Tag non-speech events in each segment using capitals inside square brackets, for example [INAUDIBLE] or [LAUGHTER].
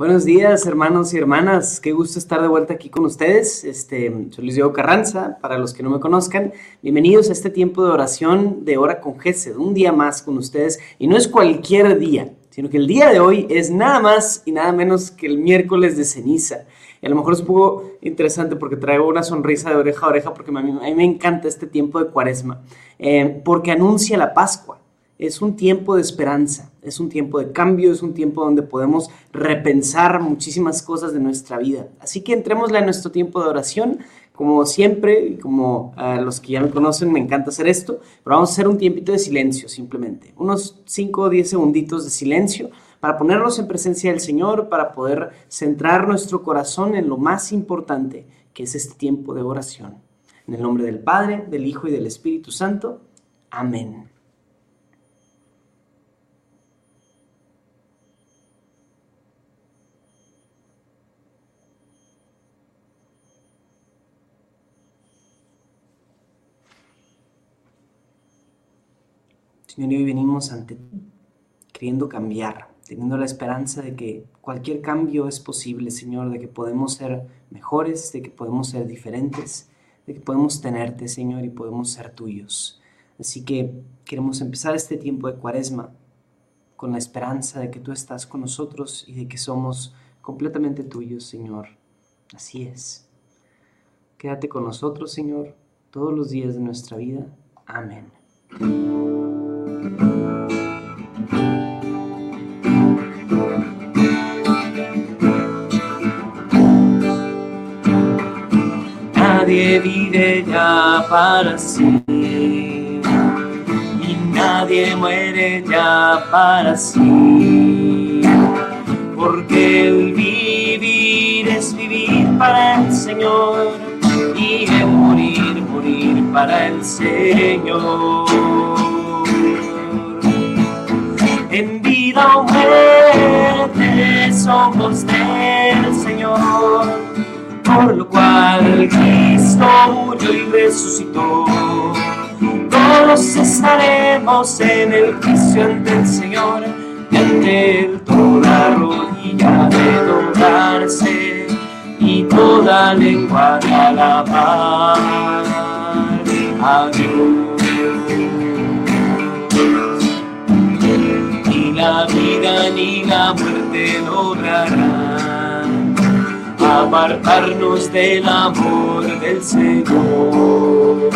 Buenos días, hermanos y hermanas. Qué gusto estar de vuelta aquí con ustedes. Este, soy Luis Diego Carranza, para los que no me conozcan. Bienvenidos a este tiempo de oración de hora con Gesed, un día más con ustedes. Y no es cualquier día, sino que el día de hoy es nada más y nada menos que el miércoles de ceniza. Y a lo mejor es un poco interesante porque traigo una sonrisa de oreja a oreja porque a mí, me encanta este tiempo de cuaresma, eh, porque anuncia la Pascua es un tiempo de esperanza, es un tiempo de cambio, es un tiempo donde podemos repensar muchísimas cosas de nuestra vida. Así que entrémosle a nuestro tiempo de oración. Como siempre, y como a los que ya me conocen, me encanta hacer esto, pero vamos a hacer un tiempito de silencio simplemente, unos 5 o 10 segunditos de silencio para ponernos en presencia del Señor, para poder centrar nuestro corazón en lo más importante, que es este tiempo de oración. En el nombre del Padre, del Hijo y del Espíritu Santo. Amén. Señor, hoy venimos ante ti, queriendo cambiar, teniendo la esperanza de que cualquier cambio es posible, Señor, de que podemos ser mejores, de que podemos ser diferentes, de que podemos tenerte, Señor, y podemos ser tuyos. Así que queremos empezar este tiempo de cuaresma con la esperanza de que tú estás con nosotros y de que somos completamente tuyos, Señor. Así es. Quédate con nosotros, Señor, todos los días de nuestra vida. Amén. Nadie vive ya para sí y nadie muere ya para sí, porque el vivir es vivir para el Señor y el morir, morir para el Señor. Somos del Señor, por lo cual Cristo murió y resucitó. Todos estaremos en el juicio ante el Señor, y ante él toda rodilla de doblarse y toda lengua de alabar a la vida ni la muerte lograrán apartarnos del amor del Señor.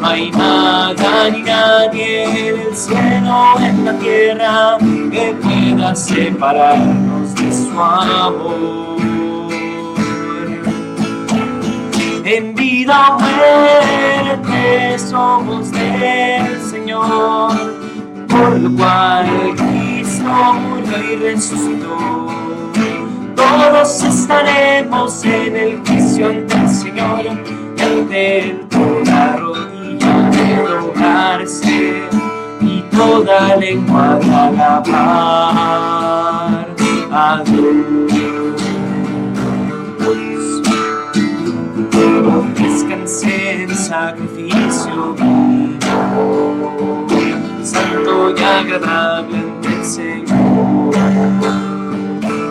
No hay nada ni nadie en el cielo en la tierra que pueda separarnos de su amor. En vida o muerte somos del Señor por lo cual Cristo murió y resucitó. Todos estaremos en el juicio ante el Señor, ante toda rodilla de doblarse y toda lengua de alabar a Dios. Descansé en sacrificio santo y agradable Señor.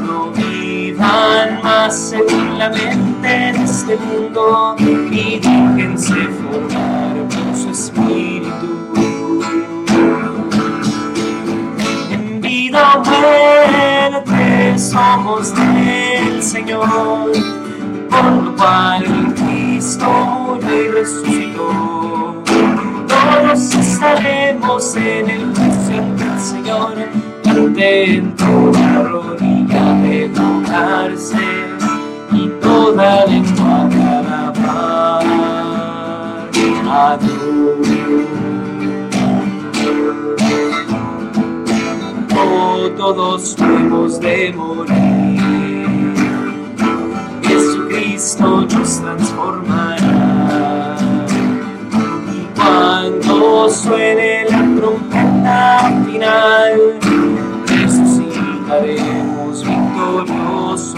No vivan más según la mente de este mundo y déjense formar por su espíritu. En vida o muerte somos del Señor, por lo cual Cristo murió y resucitó todos estaremos en el juicio Señor, ante toda rodilla de doblarse y toda lengua alabar a. Oh, todos hemos de morir, Jesucristo nos transformará cuando suene trompeta final, resucitaremos victoriosos.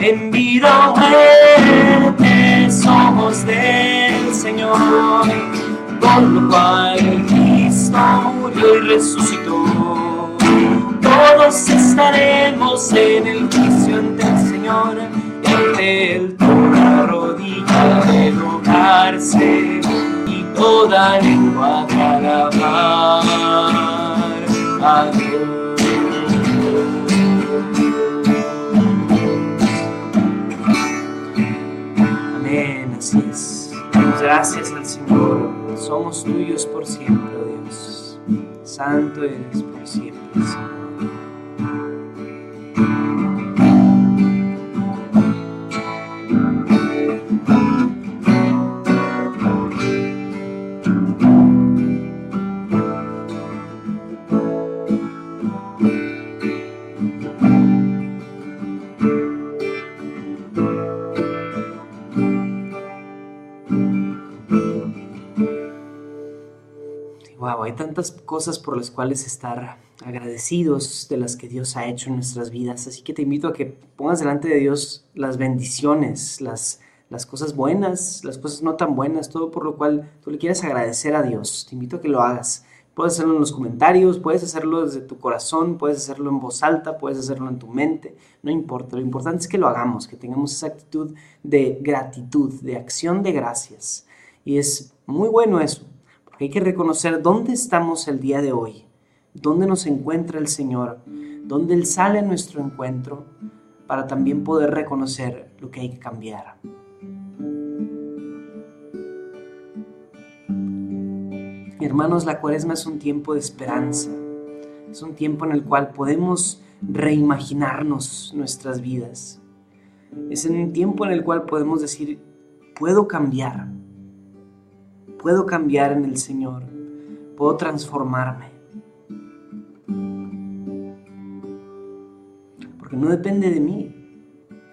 En vida muerte somos del Señor, por lo cual Cristo murió y resucitó. todos estaremos en el juicio ante el Señor, ante el toda rodilla de doblarse y toda lengua de alabar a Dios. Amén, así es. Gracias al Señor. Somos tuyos por siempre, Dios. Santo eres por siempre, Señor. Hay tantas cosas por las cuales estar agradecidos de las que Dios ha hecho en nuestras vidas. Así que te invito a que pongas delante de Dios las bendiciones, las, las cosas buenas, las cosas no tan buenas, todo por lo cual tú le quieres agradecer a Dios. Te invito a que lo hagas. Puedes hacerlo en los comentarios, puedes hacerlo desde tu corazón, puedes hacerlo en voz alta, puedes hacerlo en tu mente, no importa. Lo importante es que lo hagamos, que tengamos esa actitud de gratitud, de acción de gracias. Y es muy bueno eso hay que reconocer dónde estamos el día de hoy, dónde nos encuentra el Señor, dónde Él sale a nuestro encuentro, para también poder reconocer lo que hay que cambiar. Hermanos, la cuaresma es un tiempo de esperanza, es un tiempo en el cual podemos reimaginarnos nuestras vidas. Es un tiempo en el cual podemos decir, puedo cambiar, puedo cambiar en el Señor, puedo transformarme. Porque no depende de mí.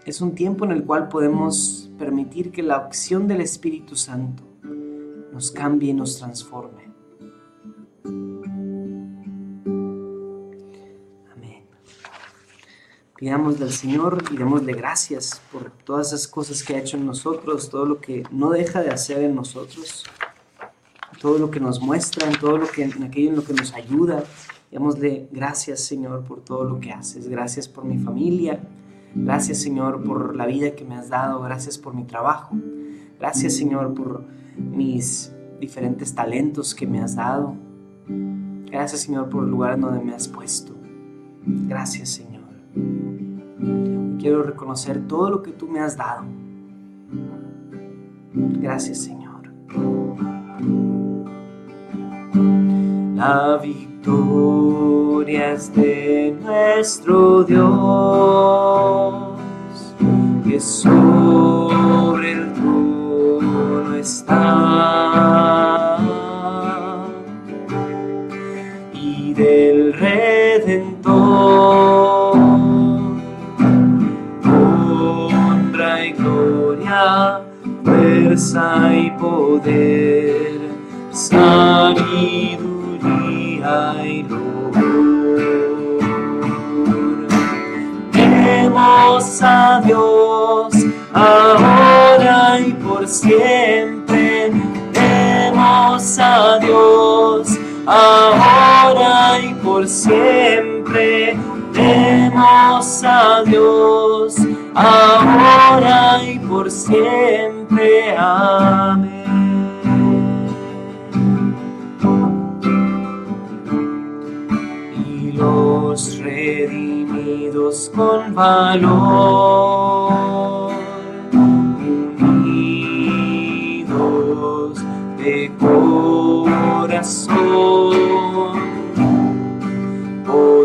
Es un tiempo en el cual podemos permitir que la acción del Espíritu Santo nos cambie y nos transforme. Amén. Pidámosle al Señor y démosle gracias por todas esas cosas que ha hecho en nosotros, todo lo que no deja de hacer en nosotros todo lo que nos muestra, en todo lo que, en aquello en lo que nos ayuda. Démosle gracias, Señor, por todo lo que haces. Gracias por mi familia. Gracias, Señor, por la vida que me has dado. Gracias por mi trabajo. Gracias, Señor, por mis diferentes talentos que me has dado. Gracias, Señor, por el lugar donde me has puesto. Gracias, Señor. Quiero reconocer todo lo que tú me has dado. Gracias, Señor. La victoria de nuestro Dios, que sobre el trono está.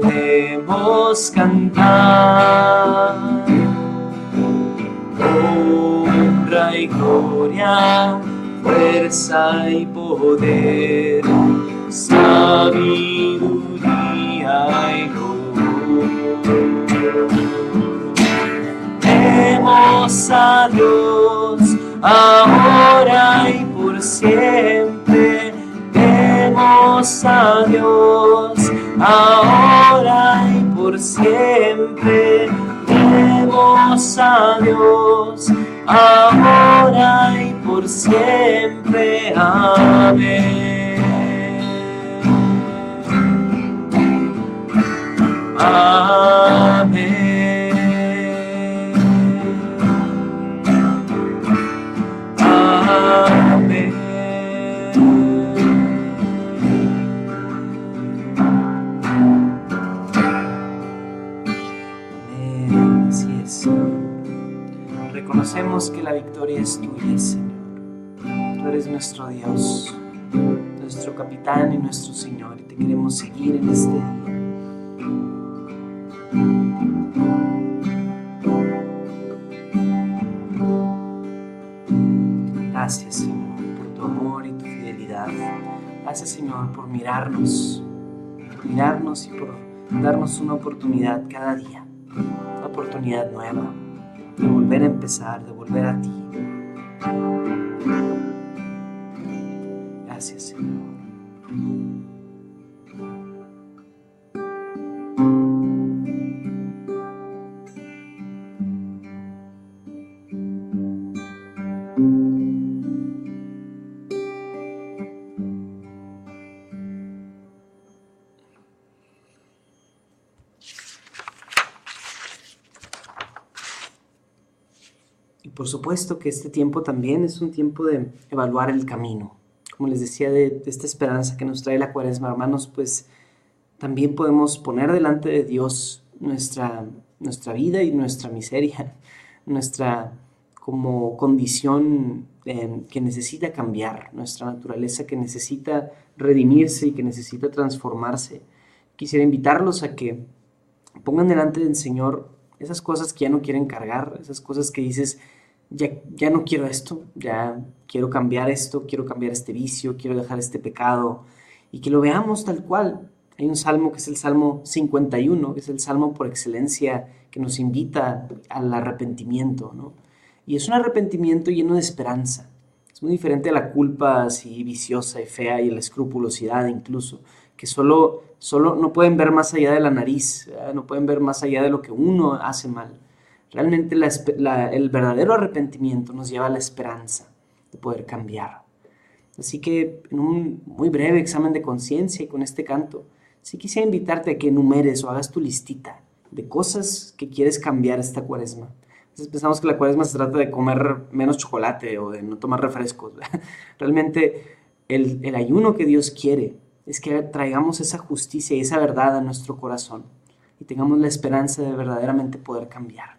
Podemos cantar. Honra y gloria, fuerza y poder, sabiduría y Demos a Dios ahora y por siempre. Demos a Dios ahora y por siempre. Demos a Dios ahora y por siempre. Amén. Amén. Reconocemos que la victoria es tuya, Señor. Tú eres nuestro Dios, nuestro capitán y nuestro Señor, y te queremos seguir en este día. Gracias, Señor, por tu amor y tu fidelidad. Gracias, Señor, por mirarnos, por mirarnos y por darnos una oportunidad cada día, una oportunidad nueva de volver a empezar, de volver a ti. Gracias, Señor. Supuesto que este tiempo también es un tiempo de evaluar el camino. Como les decía, de, esta esperanza que nos trae la cuaresma, hermanos, pues también podemos poner delante de Dios nuestra, nuestra vida y nuestra miseria, [LAUGHS] nuestra como condición eh, que necesita cambiar, nuestra naturaleza que necesita redimirse y que necesita transformarse. Quisiera invitarlos a que pongan delante del Señor esas cosas que ya no quieren cargar, esas cosas que dices, ya, no quiero esto, ya quiero cambiar esto, quiero cambiar este vicio, quiero dejar este pecado y que lo veamos tal cual. Hay un salmo que es el Salmo 51, que es el salmo por excelencia que nos invita al arrepentimiento, ¿no? Y es un arrepentimiento lleno de esperanza. Es muy diferente a la culpa así viciosa y fea y la escrupulosidad incluso, que solo, solo no pueden ver más allá de la nariz, no pueden ver más allá de lo que uno hace mal. Realmente el verdadero arrepentimiento nos lleva a la esperanza de poder cambiar. Así que en un muy breve examen de conciencia y con este canto, sí quisiera invitarte a que enumeres o hagas tu listita de cosas que quieres cambiar esta cuaresma. Entonces pensamos que la cuaresma se trata de comer menos chocolate o de no tomar refrescos. [LAUGHS] Realmente el, el ayuno que Dios quiere es que traigamos esa justicia y esa verdad a nuestro corazón y tengamos la esperanza de verdaderamente poder cambiar.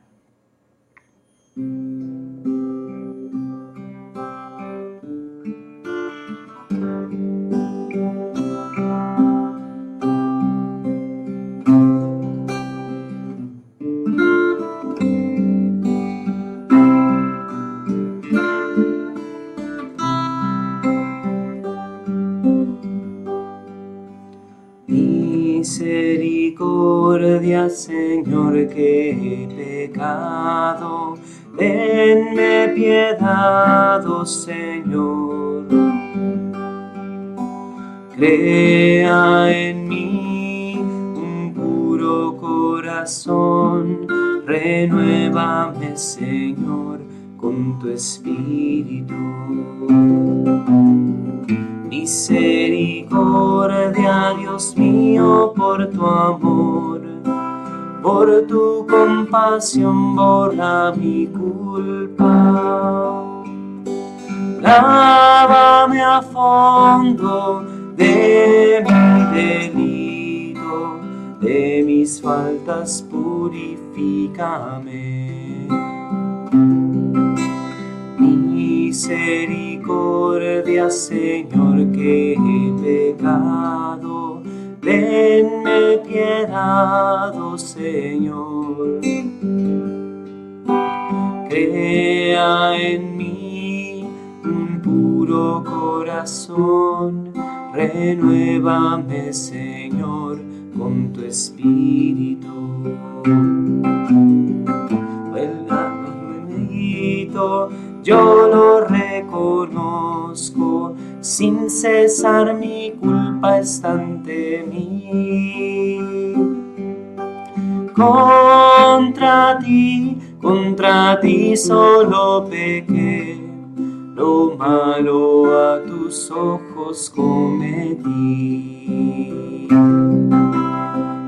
Misericordia, Señor, que he pecado Tenme piedad, oh Señor. Crea en mí un puro corazón. Renuévame, Señor, con tu espíritu. Misericordia, Dios mío, por tu amor por tu compasión borra mi culpa. Lávame a fondo de mi delito, de mis faltas purifícame. Misericordia, Señor, que he pecado Tenme piedad, oh Señor. Crea en mí un puro corazón. Renuévame, Señor, con tu espíritu. yo lo reconozco sin cesar mi culpa está ante mí. Contra ti, contra ti solo pequé, lo malo a tus ojos cometí.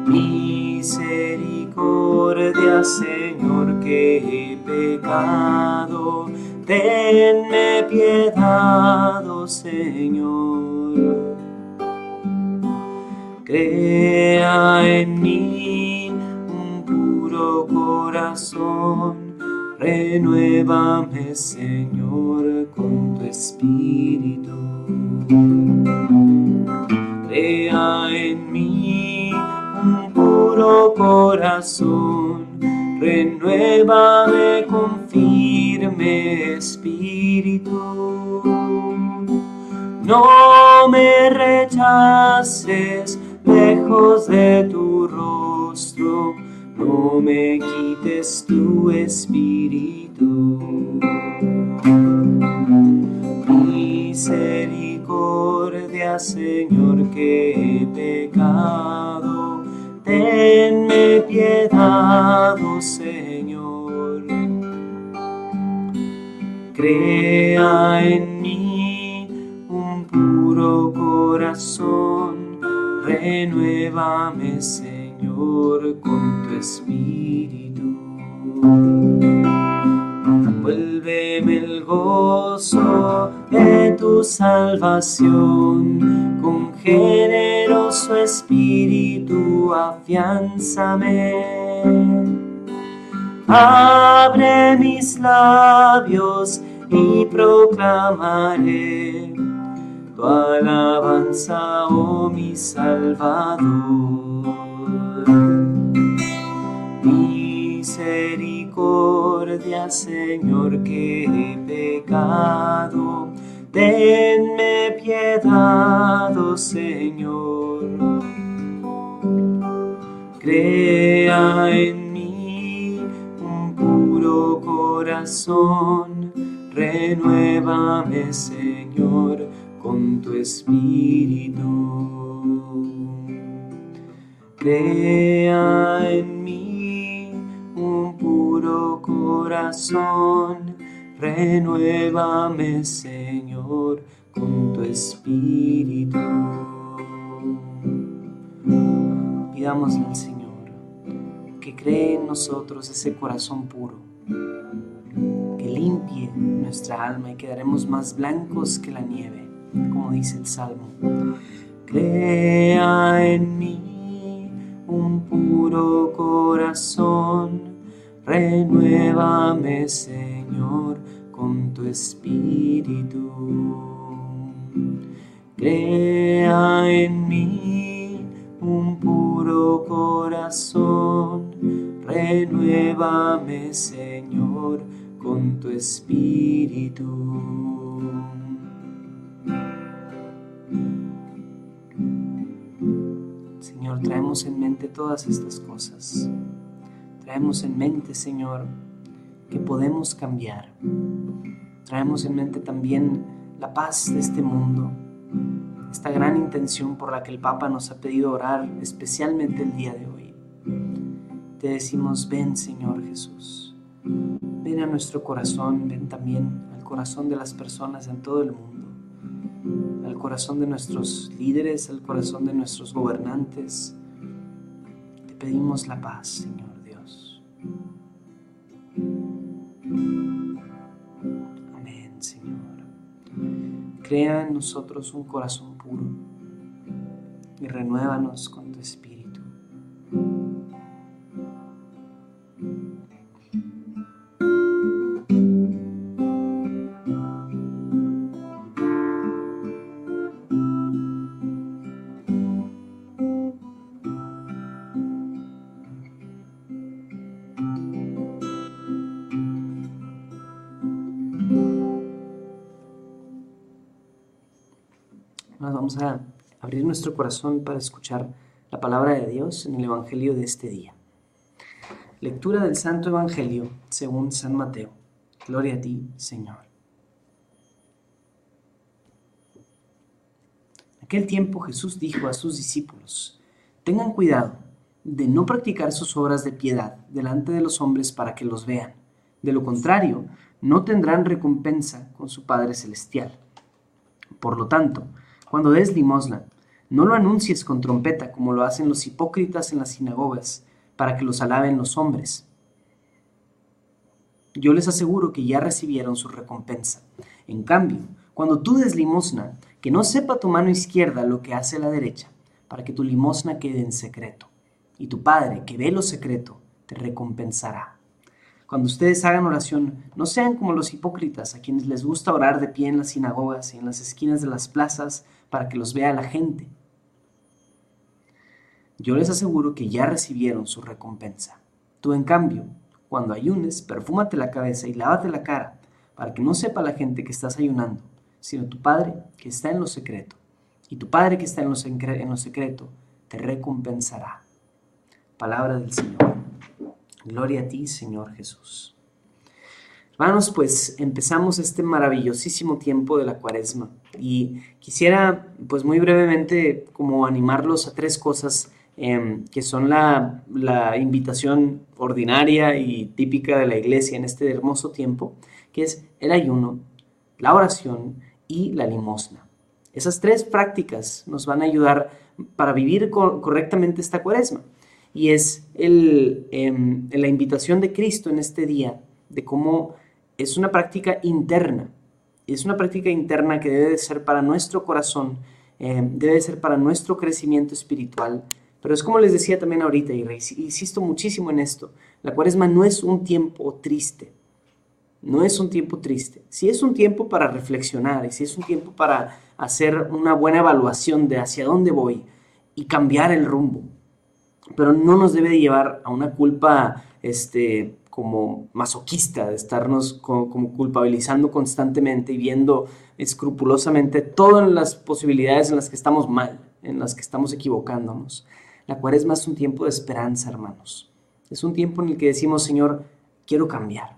Misericordia, Señor, que he pecado tenme piedad, oh Señor. Crea en mí un puro corazón, renuévame, Señor, con tu espíritu. Crea en mí un puro corazón, renuévame con firme espíritu. No me rechaces lejos de tu rostro, no me quites tu espíritu. Misericordia, Señor, que he pecado, tenme piedad, oh Señor. Crea en mí un puro corazón, renuévame, Señor, con tu espíritu. Vuélveme el gozo de tu salvación, con generoso espíritu afianzame. Abre mis labios y proclamaré tu alabanza, oh mi Salvador. Señor, que he pecado. Tenme piedad, oh Señor. Crea en mí un puro corazón. Renuévame, Señor, con tu espíritu. Crea en mí puro corazón, renuévame Señor con tu espíritu. Pidámosle al Señor que cree en nosotros ese corazón puro, que limpie nuestra alma y quedaremos más blancos que la nieve, como dice el Salmo. Crea en mí un puro corazón. Renuévame, Señor, con tu espíritu. Crea en mí un puro corazón. Renuévame, Señor, con tu espíritu. traemos en mente todas estas cosas. Traemos en mente, Señor, que podemos cambiar. Traemos en mente también la paz de este mundo, esta gran intención por la que el Papa nos ha pedido orar, especialmente el día de hoy. Te decimos, ven Señor Jesús, ven a nuestro corazón, ven también al corazón de las personas en todo el mundo al corazón de nuestros líderes, al corazón de nuestros gobernantes. Te pedimos la paz, Señor Señor. Crea en nosotros un corazón puro y renuévanos con tu espíritu. Nuestro corazón para escuchar la palabra de Dios en el Evangelio de este día. Lectura del Santo Evangelio según San Mateo. Gloria a ti, Señor. En aquel tiempo Jesús dijo a sus discípulos, tengan cuidado de no practicar sus obras de piedad delante de los hombres para que los vean. De lo contrario, no tendrán recompensa con su Padre Celestial. Por lo tanto, cuando des limosna, no lo anuncies con trompeta como lo hacen los hipócritas en las sinagogas, para que los alaben los hombres. yo les aseguro que ya recibieron su recompensa. En cambio, cuando tú des limosna, que no sepa tu mano izquierda lo que hace la derecha, para que tu limosna quede en secreto. Y tu Padre, que ve lo secreto, te recompensará. Cuando ustedes hagan oración, no sean como los hipócritas, a quienes les gusta orar de pie en las sinagogas y en las esquinas de las plazas para que los vea la gente. Yo les aseguro que ya recibieron su recompensa. Tú, en cambio, cuando ayunes, perfúmate la cabeza y lávate la cara, para que no sepa la gente que estás ayunando, sino tu Padre que está en lo secreto. Y tu Padre que está en lo, en secreto te recompensará. Palabra del Señor. Gloria a ti, Señor Jesús. Hermanos, pues empezamos este maravillosísimo tiempo de la cuaresma y quisiera pues muy brevemente como animarlos a tres cosas Em, que son la, invitación ordinaria y típica de la iglesia en este hermoso tiempo, que es el ayuno, la oración y la limosna. Esas tres prácticas nos van a ayudar para vivir correctamente esta cuaresma. Y es em, la invitación de Cristo en este día, de cómo es una práctica interna. Es una práctica interna que debe de ser para nuestro corazón, em, debe de ser para nuestro crecimiento espiritual, pero es como les decía también ahorita, y insisto muchísimo en esto, la cuaresma no es un tiempo triste, no es un tiempo triste. Si es un tiempo para reflexionar y si es un tiempo para hacer una buena evaluación de hacia dónde voy y cambiar el rumbo. Pero no nos debe llevar a una culpa este, como masoquista, de estarnos como culpabilizando constantemente y viendo escrupulosamente todas las posibilidades en las que estamos mal, en las que estamos equivocándonos. La cuaresma es un tiempo de esperanza, hermanos. Es un tiempo en el que decimos, Señor, quiero cambiar.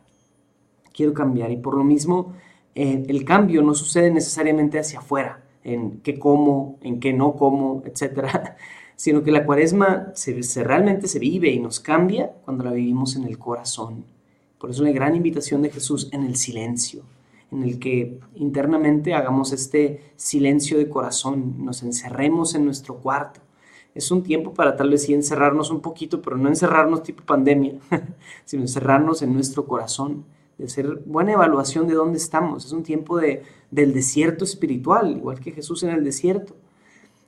Quiero cambiar. Y por lo mismo, eh, el cambio no sucede necesariamente hacia afuera, en qué como, en qué no como, etc. [LAUGHS] Sino que la cuaresma realmente se vive y nos cambia cuando la vivimos en el corazón. Por eso la gran invitación de Jesús en el silencio, en el que internamente hagamos este silencio de corazón, nos encerremos en nuestro cuarto es un tiempo para tal vez sí encerrarnos un poquito, pero no encerrarnos tipo pandemia, [LAUGHS] sino encerrarnos en nuestro corazón, de hacer buena evaluación de dónde estamos. Es un tiempo de, del desierto espiritual, igual que Jesús en el desierto.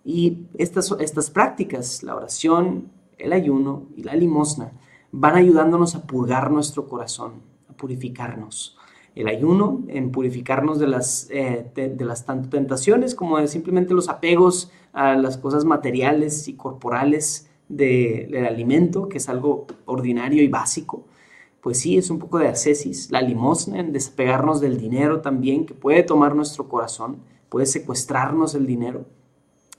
Y estas, estas prácticas, la oración, el ayuno y la limosna, van ayudándonos a purgar nuestro corazón, a purificarnos el ayuno, en purificarnos de las, eh, de, las tanto tentaciones como de simplemente los apegos a las cosas materiales y corporales del alimento, que es algo ordinario y básico. Pues sí, es un poco de ascesis, la limosna, en despegarnos del dinero también, que puede tomar nuestro corazón, puede secuestrarnos el dinero.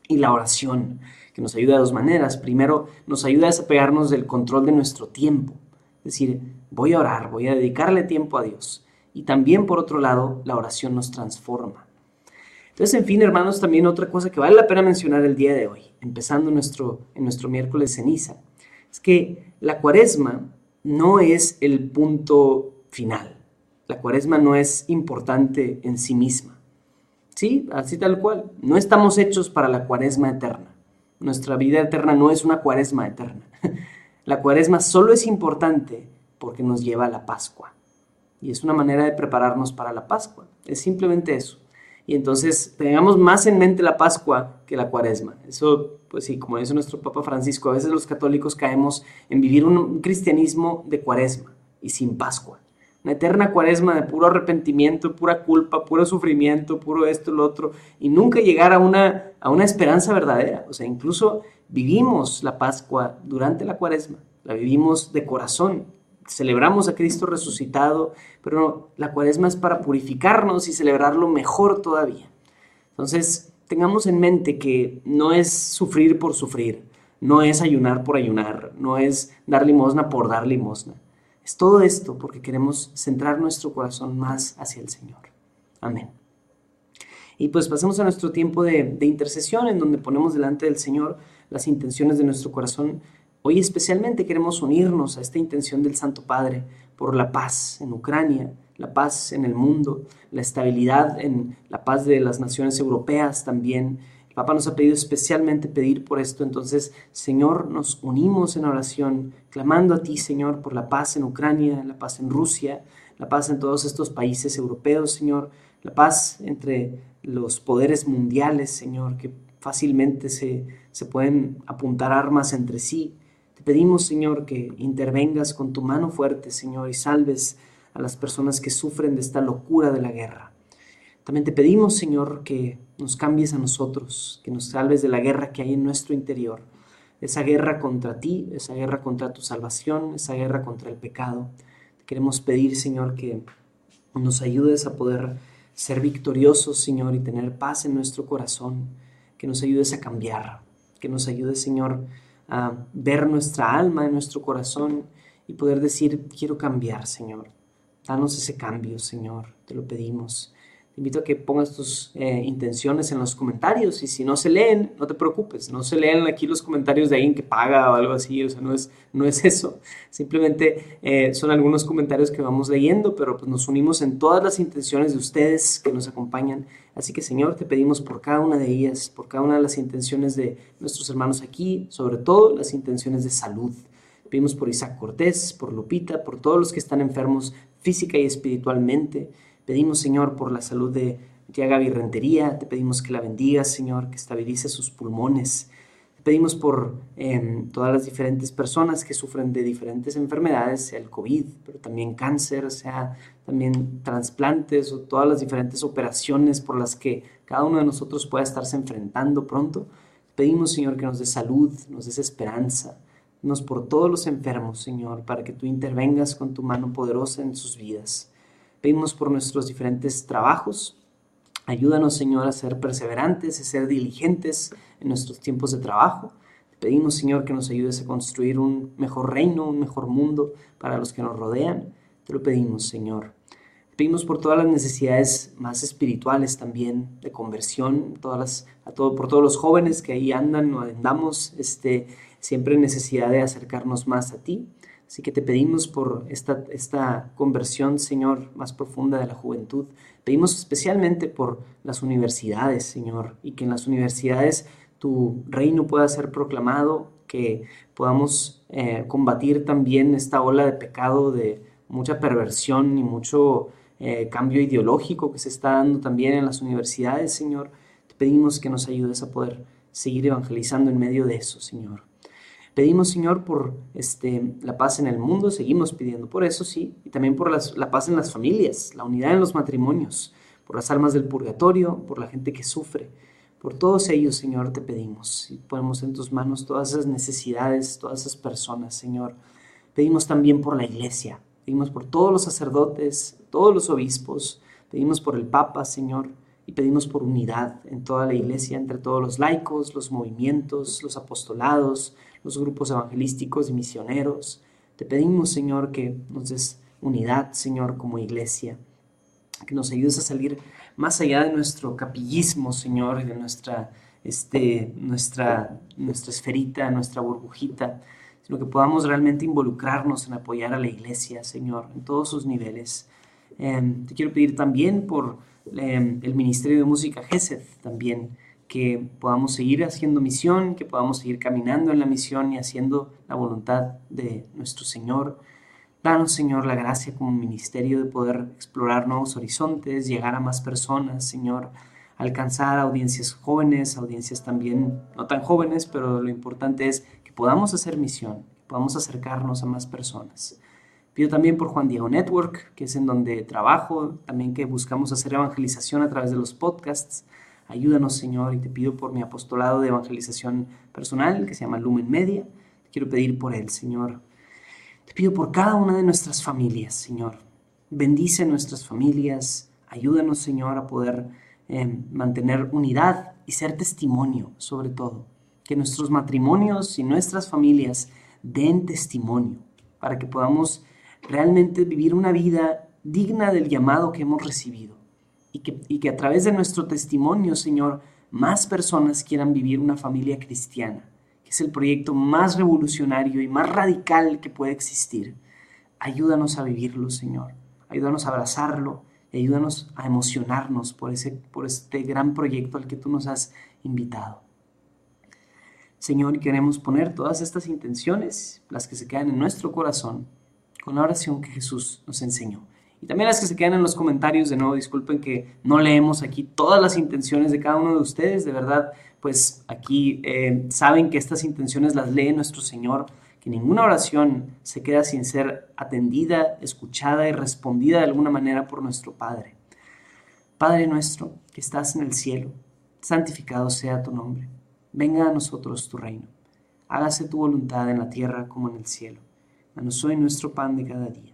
Y la oración, que nos ayuda de dos maneras. Primero, nos ayuda a desapegarnos del control de nuestro tiempo. Es decir, voy a orar, voy a dedicarle tiempo a Dios y también por otro lado la oración nos transforma. Entonces, en fin, hermanos, también otra cosa que vale la pena mencionar el día de hoy, empezando nuestro, en nuestro miércoles ceniza, es que la cuaresma no es el punto final. La cuaresma no es importante en sí misma. Sí, así tal cual. No estamos hechos para la cuaresma eterna. Nuestra vida eterna no es una cuaresma eterna. [LAUGHS] La cuaresma solo es importante porque nos lleva a la Pascua y es una manera de prepararnos para la Pascua. Es simplemente eso. Y entonces tengamos más en mente la Pascua que la Cuaresma. Eso, pues sí, como dice nuestro Papa Francisco, a veces los católicos caemos en vivir un cristianismo de Cuaresma y sin Pascua. Una eterna Cuaresma de puro arrepentimiento, pura culpa, puro sufrimiento, puro esto, lo otro, y nunca llegar a una, a una esperanza verdadera. O sea, incluso vivimos la Pascua durante la Cuaresma, la vivimos de corazón, celebramos a Cristo resucitado, pero la cuaresma es para purificarnos y celebrarlo mejor todavía. Entonces, tengamos en mente que no es sufrir por sufrir, no es ayunar por ayunar, no es dar limosna por dar limosna. Es todo esto porque queremos centrar nuestro corazón más hacia el Señor. Amén. Y pues pasemos a nuestro tiempo de, de intercesión en donde ponemos delante del Señor las intenciones de nuestro corazón Hoy especialmente queremos unirnos a esta intención del Santo Padre por la paz en Ucrania, la paz en el mundo, la estabilidad en la paz de las naciones europeas también. El Papa nos ha pedido especialmente pedir por esto, entonces, Señor, nos unimos en oración, clamando a ti, Señor, por la paz en Ucrania, la paz en Rusia, la paz en todos estos países europeos, Señor, la paz entre los poderes mundiales, Señor, que fácilmente se, se pueden apuntar armas entre sí. Pedimos, Señor, que intervengas con tu mano fuerte, Señor, y salves a las personas que sufren de esta locura de la guerra. También te pedimos, Señor, que nos cambies a nosotros, que nos salves de la guerra que hay en nuestro interior, esa guerra contra ti, esa guerra contra tu salvación, esa guerra contra el pecado. Queremos pedir, Señor, que nos ayudes a poder ser victoriosos, Señor, y tener paz en nuestro corazón, que nos ayudes a cambiar, que nos ayudes, Señor, a ver nuestra alma nuestro corazón y poder decir, quiero cambiar, Señor. Danos ese cambio, Señor, te lo pedimos. Te invito a que pongas tus eh, intenciones en los comentarios y si no se leen, no te preocupes, no se leen aquí los comentarios de alguien que paga o algo así, o sea, no es, no es [LAUGHS] eso. Simplemente eh, son algunos comentarios que vamos leyendo, pero pues nos unimos en todas las intenciones de ustedes que nos acompañan. Así que Señor, te pedimos por cada una de ellas, por cada una de las intenciones de nuestros hermanos aquí, sobre todo las intenciones de salud. Pedimos por Isaac Cortés, por Lupita, por todos los que están enfermos física y espiritualmente. Pedimos, Señor, por la salud de Tiaga Rentería, te pedimos que la bendigas, Señor, que estabilice sus pulmones. Pedimos por em, todas las diferentes personas que sufren de diferentes enfermedades, sea el COVID, pero también cáncer, sea también trasplantes o todas las diferentes operaciones por las que cada uno de nosotros pueda estarse enfrentando pronto. Pedimos, Señor, que nos dé salud, nos des esperanza, nos por todos los enfermos, Señor, para que tú intervengas con tu mano poderosa en sus vidas. Pedimos por nuestros diferentes trabajos. Ayúdanos, Señor, a ser perseverantes, a ser diligentes en nuestros tiempos de trabajo. Te pedimos, Señor, que nos ayudes a construir un mejor reino, un mejor mundo para los que nos rodean. Te lo pedimos, Señor. Pedimos por todas las necesidades más espirituales también, de conversión, todas a todo, por todos los jóvenes que ahí andan o andamos, este, siempre en necesidad de acercarnos más a ti. Así que te pedimos por esta, esta conversión, Señor, más profunda de la juventud. Pedimos especialmente por las universidades, Señor, y que en las universidades tu reino pueda ser proclamado, que podamos eh, combatir también esta ola de pecado, de mucha perversión y mucho eh, cambio ideológico que se está dando también en las universidades, Señor. Te pedimos que nos ayudes a poder seguir evangelizando en medio de eso, Señor. Pedimos, Señor, por este, la paz en el mundo, seguimos pidiendo por eso, sí, y también por la paz en las familias, la unidad en los matrimonios, por las almas del purgatorio, por la gente que sufre. Por todos ellos, Señor, te pedimos y ponemos en tus manos todas esas necesidades, todas esas personas, Señor. Pedimos también por la iglesia, pedimos por todos los sacerdotes, todos los obispos, pedimos por el Papa, Señor, y pedimos por unidad en toda la iglesia, entre todos los laicos, los movimientos, los apostolados, los grupos evangelísticos y misioneros. Te pedimos, Señor, que nos des unidad, Señor, como iglesia, que nos ayudes a salir más allá de nuestro capillismo, Señor, de nuestra, este, nuestra, nuestra esferita, nuestra burbujita, sino que podamos realmente involucrarnos en apoyar a la iglesia, Señor, en todos sus niveles. Em, te quiero pedir también por em, el Ministerio de Música GESED, también, que podamos seguir haciendo misión, que podamos seguir caminando en la misión y haciendo la voluntad de nuestro Señor. Danos, Señor, la gracia como ministerio de poder explorar nuevos horizontes, llegar a más personas, Señor, alcanzar audiencias jóvenes, audiencias también no tan jóvenes, pero lo importante es que podamos hacer misión, que podamos acercarnos a más personas. Pido también por Juan Diego Network, que es en donde trabajo, también que buscamos hacer evangelización a través de los podcasts. Ayúdanos, Señor, y te pido por mi apostolado de evangelización personal, que se llama Lumen Media. Te quiero pedir por él, Señor. Te pido por cada una de nuestras familias, Señor. Bendice nuestras familias. Ayúdanos, Señor, a poder eh, mantener unidad y ser testimonio, sobre todo. Que nuestros matrimonios y nuestras familias den testimonio para que podamos realmente vivir una vida digna del llamado que hemos recibido y que, a través de nuestro testimonio, Señor, más personas quieran vivir una familia cristiana, que es el proyecto más revolucionario y más radical que puede existir. Ayúdanos a vivirlo, Señor. Ayúdanos a abrazarlo y ayúdanos a emocionarnos por, ese, por este gran proyecto al que tú nos has invitado. Señor, queremos poner todas estas intenciones, las que se quedan en nuestro corazón, con la oración que Jesús nos enseñó. Y también las que se quedan en los comentarios, de nuevo, disculpen que no leemos aquí todas las intenciones de cada uno de ustedes, de verdad, pues aquí eh, saben que estas intenciones las lee nuestro Señor, que ninguna oración se queda sin ser atendida, escuchada y respondida de alguna manera por nuestro Padre. Padre nuestro, que estás en el cielo, santificado sea tu nombre. Venga a nosotros tu reino. Hágase tu voluntad en la tierra como en el cielo. Danos hoy nuestro pan de cada día.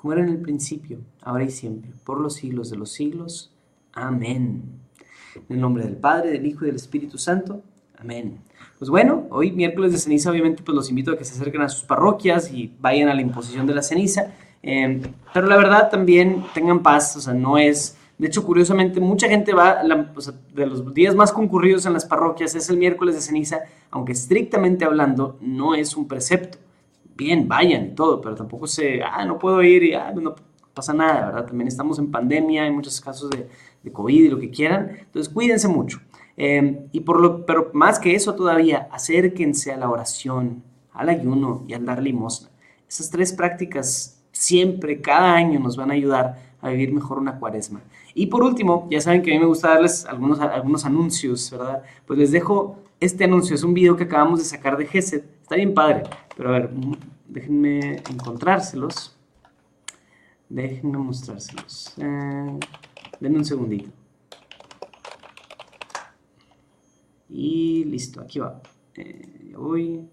como era en el principio, ahora y siempre, por los siglos de los siglos. Amén. En el nombre del Padre, del Hijo y del Espíritu Santo. Amén. Pues bueno, hoy miércoles de ceniza, obviamente, pues los invito a que se acerquen a sus parroquias y vayan a la imposición de la ceniza. Eh, pero la verdad también tengan paz, o sea, no es... De hecho, curiosamente, mucha gente va, de los días más concurridos en las parroquias es el miércoles de ceniza, aunque estrictamente hablando no es un precepto. Bien, vayan y todo, pero tampoco se, ah, no puedo ir y ah, no pasa nada, ¿verdad? También estamos en pandemia, hay muchos casos de, de COVID y lo que quieran, entonces cuídense mucho. Em, y por lo, pero más que eso todavía, acérquense a la oración, al ayuno y al dar limosna. Esas tres prácticas siempre, cada año nos van a ayudar a vivir mejor una cuaresma. Y por último, ya saben que a mí me gusta darles algunos, algunos anuncios, ¿verdad? Pues les dejo este anuncio, es un video que acabamos de sacar de GESET, está bien padre, pero a ver, déjenme encontrárselos, déjenme mostrárselos, eh, denme un segundito. Y listo, aquí va. Eh, voy.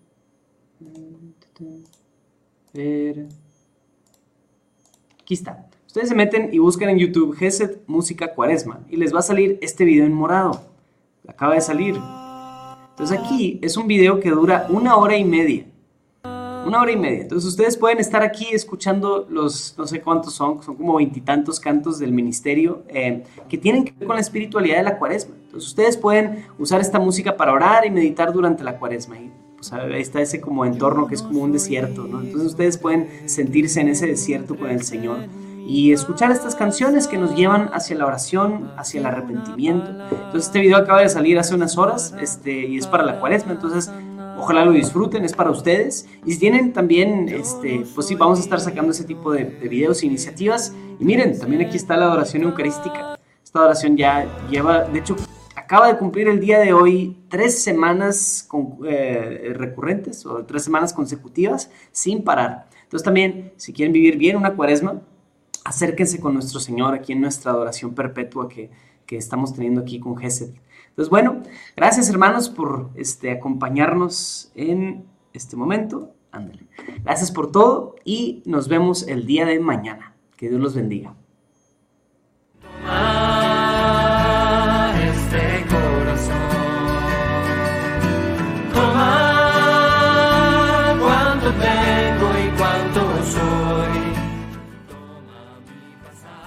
Ver. Aquí está. Ustedes se meten y buscan en YouTube Geset Música Cuaresma y les va a salir este video en morado. Acaba de salir. Entonces aquí es un video que dura una hora y media. Una hora y media. Entonces ustedes pueden estar aquí escuchando los, no sé cuántos son, son como veintitantos cantos del ministerio eh, que tienen que ver con la espiritualidad de la cuaresma. Entonces ustedes pueden usar esta música para orar y meditar durante la cuaresma. Y pues ahí está ese como entorno que es como un desierto, ¿no? Entonces ustedes pueden sentirse en ese desierto con el Señor y escuchar estas canciones que nos llevan hacia la oración, hacia el arrepentimiento. Entonces este video acaba de salir hace unas horas este, y es para la cuaresma, entonces ojalá lo disfruten, es para ustedes. Y si tienen también, este, pues sí, vamos a estar sacando ese tipo de, videos e iniciativas. Y miren, también aquí está la adoración eucarística. Esta adoración ya lleva, de hecho, acaba de cumplir el día de hoy tres semanas con, eh, recurrentes o tres semanas consecutivas sin parar. Entonces también, si quieren vivir bien una cuaresma, acérquense con nuestro Señor aquí en nuestra adoración perpetua que, estamos teniendo aquí con Gesed. Entonces, bueno, gracias hermanos por este, acompañarnos en este momento. Ándale. Gracias por todo y nos vemos el día de mañana. Que Dios los bendiga.